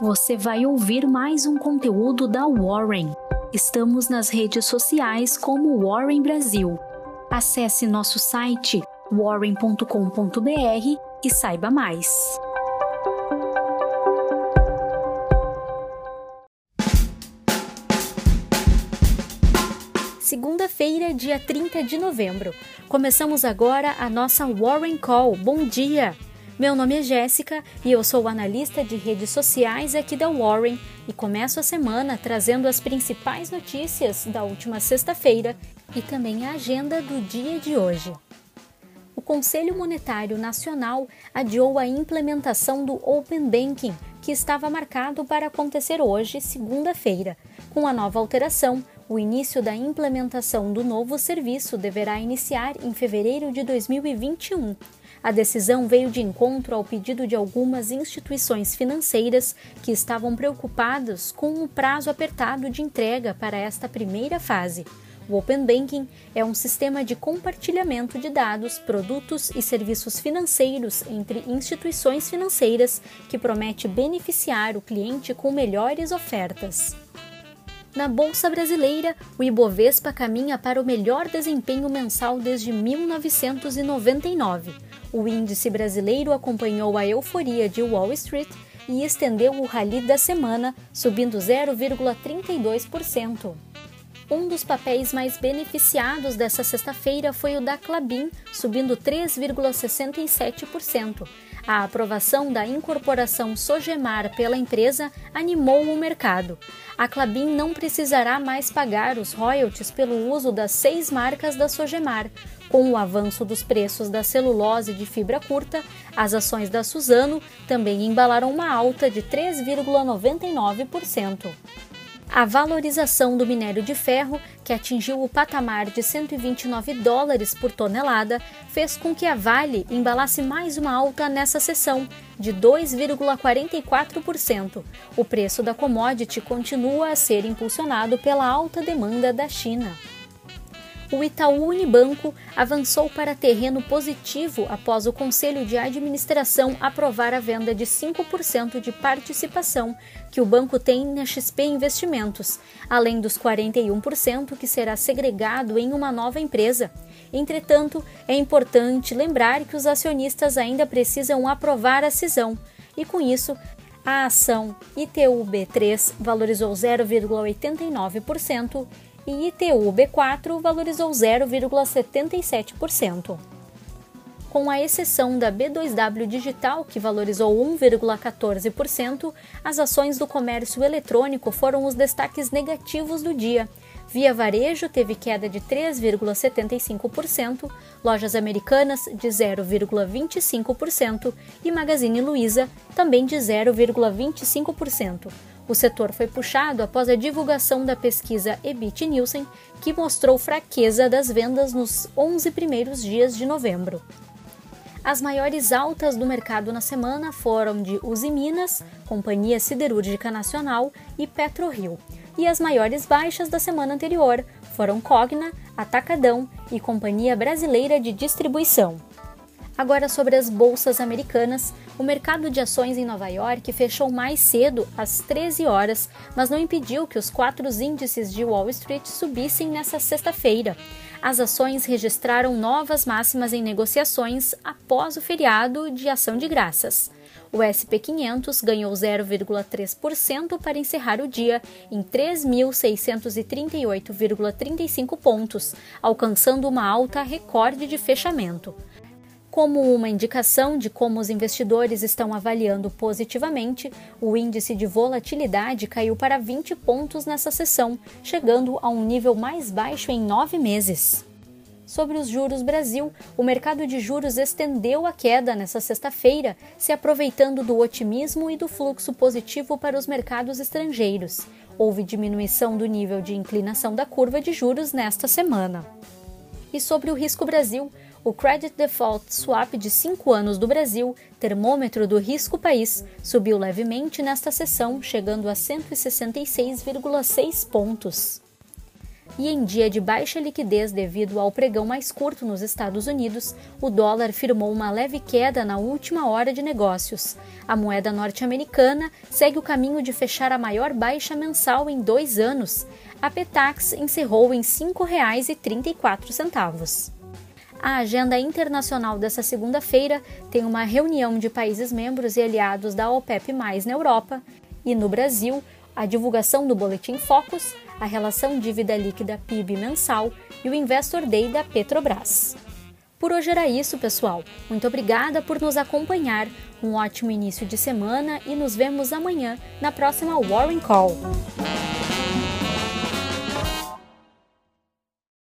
você vai ouvir mais um conteúdo da Warren. Estamos nas redes sociais como Warren Brasil. Acesse nosso site warren.com.br e saiba mais. Segunda-feira, dia 30 de novembro. Começamos agora a nossa Warren Call. Bom dia! Meu nome é Jéssica e eu sou analista de redes sociais aqui da Warren e começo a semana trazendo as principais notícias da última sexta-feira e também a agenda do dia de hoje. O Conselho Monetário Nacional adiou a implementação do Open Banking, que estava marcado para acontecer hoje, segunda-feira. Com a nova alteração, o início da implementação do novo serviço deverá iniciar em fevereiro de 2021. A decisão veio de encontro ao pedido de algumas instituições financeiras que estavam preocupadas com o prazo apertado de entrega para esta primeira fase. O Open Banking é um sistema de compartilhamento de dados, produtos e serviços financeiros entre instituições financeiras que promete beneficiar o cliente com melhores ofertas. Na Bolsa Brasileira, o Ibovespa caminha para o melhor desempenho mensal desde 1999. O índice brasileiro acompanhou a euforia de Wall Street e estendeu o rally da semana, subindo 0,32%. Um dos papéis mais beneficiados dessa sexta-feira foi o da Clabin, subindo 3,67%. A aprovação da incorporação Sogemar pela empresa animou o mercado. A Clabin não precisará mais pagar os royalties pelo uso das seis marcas da Sogemar. Com o avanço dos preços da celulose de fibra curta, as ações da Suzano também embalaram uma alta de 3,99%. A valorização do minério de ferro, que atingiu o patamar de 129 dólares por tonelada, fez com que a Vale embalasse mais uma alta nessa sessão, de 2,44%. O preço da commodity continua a ser impulsionado pela alta demanda da China o Itaú Unibanco avançou para terreno positivo após o Conselho de Administração aprovar a venda de 5% de participação que o banco tem na XP Investimentos, além dos 41% que será segregado em uma nova empresa. Entretanto, é importante lembrar que os acionistas ainda precisam aprovar a cisão, e com isso, a ação ITUB3 valorizou 0,89% e ITU B4 valorizou 0,77%. Com a exceção da B2W Digital, que valorizou 1,14%, as ações do comércio eletrônico foram os destaques negativos do dia. Via Varejo teve queda de 3,75%, Lojas Americanas de 0,25% e Magazine Luiza também de 0,25%. O setor foi puxado após a divulgação da pesquisa EBIT Nielsen, que mostrou fraqueza das vendas nos 11 primeiros dias de novembro. As maiores altas do mercado na semana foram de Uzi Minas, Companhia Siderúrgica Nacional e PetroRio. E as maiores baixas da semana anterior foram Cogna, Atacadão e Companhia Brasileira de Distribuição. Agora sobre as bolsas americanas, o mercado de ações em Nova York fechou mais cedo, às 13 horas, mas não impediu que os quatro índices de Wall Street subissem nesta sexta-feira. As ações registraram novas máximas em negociações após o feriado de ação de graças. O SP 500 ganhou 0,3% para encerrar o dia em 3.638,35 pontos, alcançando uma alta recorde de fechamento. Como uma indicação de como os investidores estão avaliando positivamente, o índice de volatilidade caiu para 20 pontos nessa sessão, chegando a um nível mais baixo em nove meses. Sobre os juros Brasil, o mercado de juros estendeu a queda nesta sexta-feira, se aproveitando do otimismo e do fluxo positivo para os mercados estrangeiros. Houve diminuição do nível de inclinação da curva de juros nesta semana. E sobre o risco Brasil, o Credit Default Swap de 5 anos do Brasil, termômetro do risco país, subiu levemente nesta sessão, chegando a 166,6 pontos. E em dia de baixa liquidez devido ao pregão mais curto nos Estados Unidos, o dólar firmou uma leve queda na última hora de negócios. A moeda norte-americana segue o caminho de fechar a maior baixa mensal em dois anos. A Petax encerrou em R$ 5,34. A agenda internacional dessa segunda-feira tem uma reunião de países membros e aliados da OPEP+, na Europa, e no Brasil, a divulgação do Boletim Focus, a relação dívida líquida PIB mensal e o Investor Day da Petrobras. Por hoje era isso, pessoal. Muito obrigada por nos acompanhar. Um ótimo início de semana e nos vemos amanhã na próxima Warren Call.